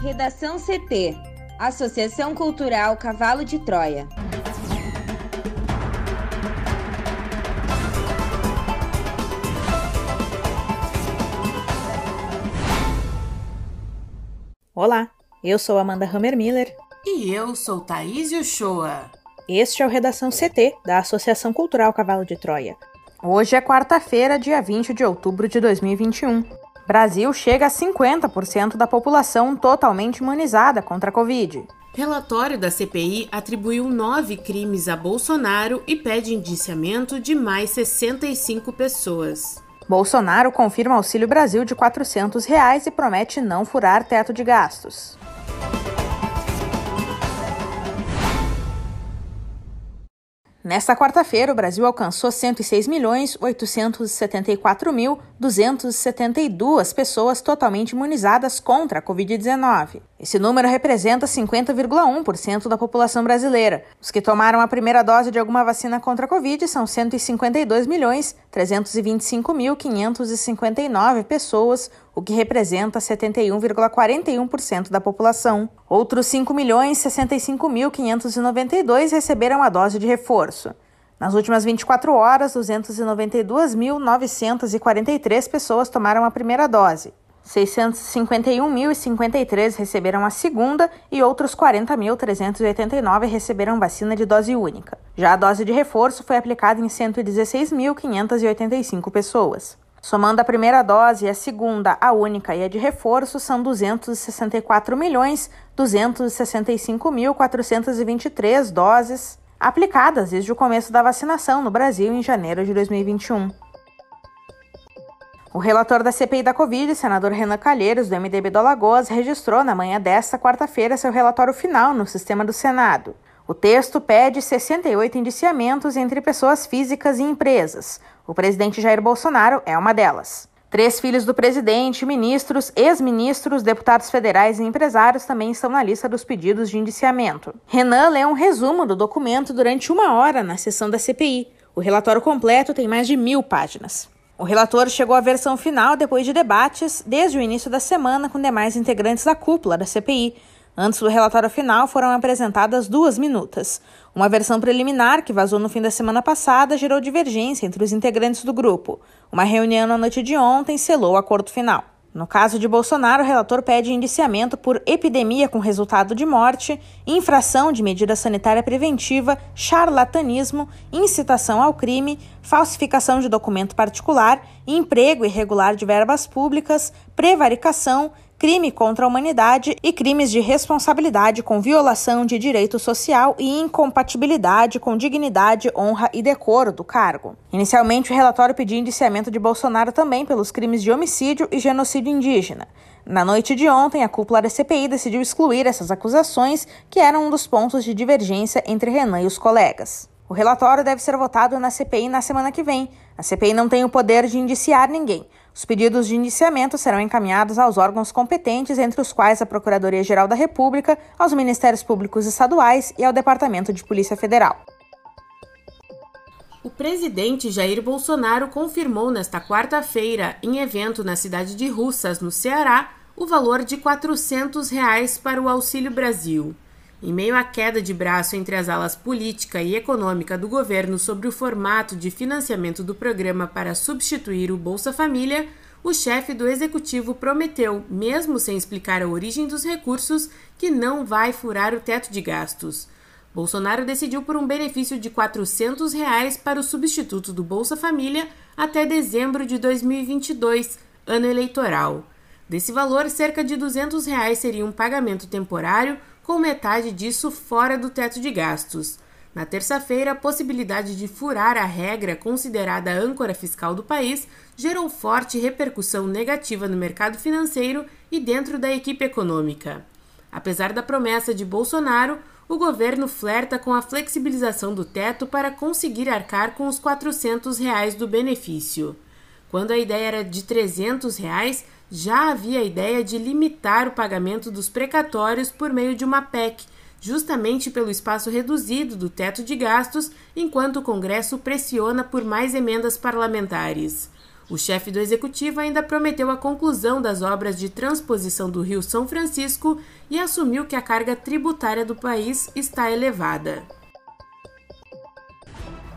Redação CT Associação Cultural Cavalo de Troia. Olá, eu sou Amanda Hammermiller. E eu sou Thaís Uchoa. Este é o Redação CT, da Associação Cultural Cavalo de Troia. Hoje é quarta-feira, dia 20 de outubro de 2021. Brasil chega a 50% da população totalmente imunizada contra a Covid. Relatório da CPI atribuiu nove crimes a Bolsonaro e pede indiciamento de mais 65 pessoas. Bolsonaro confirma Auxílio Brasil de 400 reais e promete não furar teto de gastos. Nesta quarta-feira, o Brasil alcançou 106.874.272 pessoas totalmente imunizadas contra a Covid-19. Esse número representa 50,1% da população brasileira. Os que tomaram a primeira dose de alguma vacina contra a Covid são 152.325.559 pessoas, o que representa 71,41% da população. Outros 5.065.592 receberam a dose de reforço. Nas últimas 24 horas, 292.943 pessoas tomaram a primeira dose. 651.053 receberam a segunda e outros 40.389 receberam vacina de dose única. Já a dose de reforço foi aplicada em 116.585 pessoas. Somando a primeira dose, a segunda, a única e a de reforço, são 264.265.423 doses aplicadas desde o começo da vacinação no Brasil em janeiro de 2021. O relator da CPI da Covid, senador Renan Calheiros, do MDB do Alagoas, registrou na manhã desta quarta-feira seu relatório final no sistema do Senado. O texto pede 68 indiciamentos entre pessoas físicas e empresas. O presidente Jair Bolsonaro é uma delas. Três filhos do presidente, ministros, ex-ministros, deputados federais e empresários também estão na lista dos pedidos de indiciamento. Renan lê um resumo do documento durante uma hora na sessão da CPI. O relatório completo tem mais de mil páginas. O relator chegou à versão final depois de debates desde o início da semana com demais integrantes da cúpula da CPI, Antes do relatório final, foram apresentadas duas minutas. Uma versão preliminar, que vazou no fim da semana passada, gerou divergência entre os integrantes do grupo. Uma reunião na noite de ontem selou o acordo final. No caso de Bolsonaro, o relator pede indiciamento por epidemia com resultado de morte, infração de medida sanitária preventiva, charlatanismo, incitação ao crime, falsificação de documento particular, emprego irregular de verbas públicas, prevaricação, crime contra a humanidade e crimes de responsabilidade com violação de direito social e incompatibilidade com dignidade, honra e decoro do cargo. Inicialmente, o relatório pedia indiciamento de Bolsonaro também pelos crimes de homicídio e genocídio indígena. Na noite de ontem, a cúpula da CPI decidiu excluir essas acusações, que eram um dos pontos de divergência entre Renan e os colegas. O relatório deve ser votado na CPI na semana que vem. A CPI não tem o poder de indiciar ninguém. Os pedidos de indiciamento serão encaminhados aos órgãos competentes, entre os quais a Procuradoria-Geral da República, aos Ministérios Públicos Estaduais e ao Departamento de Polícia Federal. O presidente Jair Bolsonaro confirmou nesta quarta-feira, em evento na cidade de Russas, no Ceará, o valor de 400 reais para o Auxílio Brasil. Em meio à queda de braço entre as alas política e econômica do governo sobre o formato de financiamento do programa para substituir o Bolsa Família, o chefe do executivo prometeu, mesmo sem explicar a origem dos recursos, que não vai furar o teto de gastos. Bolsonaro decidiu por um benefício de 400 reais para o substituto do Bolsa Família até dezembro de 2022, ano eleitoral. Desse valor, cerca de 200 reais seria um pagamento temporário com metade disso fora do teto de gastos. Na terça-feira, a possibilidade de furar a regra considerada âncora fiscal do país gerou forte repercussão negativa no mercado financeiro e dentro da equipe econômica. Apesar da promessa de Bolsonaro, o governo flerta com a flexibilização do teto para conseguir arcar com os 400 reais do benefício. Quando a ideia era de 300 reais, já havia a ideia de limitar o pagamento dos precatórios por meio de uma PEC, justamente pelo espaço reduzido do teto de gastos, enquanto o Congresso pressiona por mais emendas parlamentares. O chefe do executivo ainda prometeu a conclusão das obras de transposição do Rio São Francisco e assumiu que a carga tributária do país está elevada.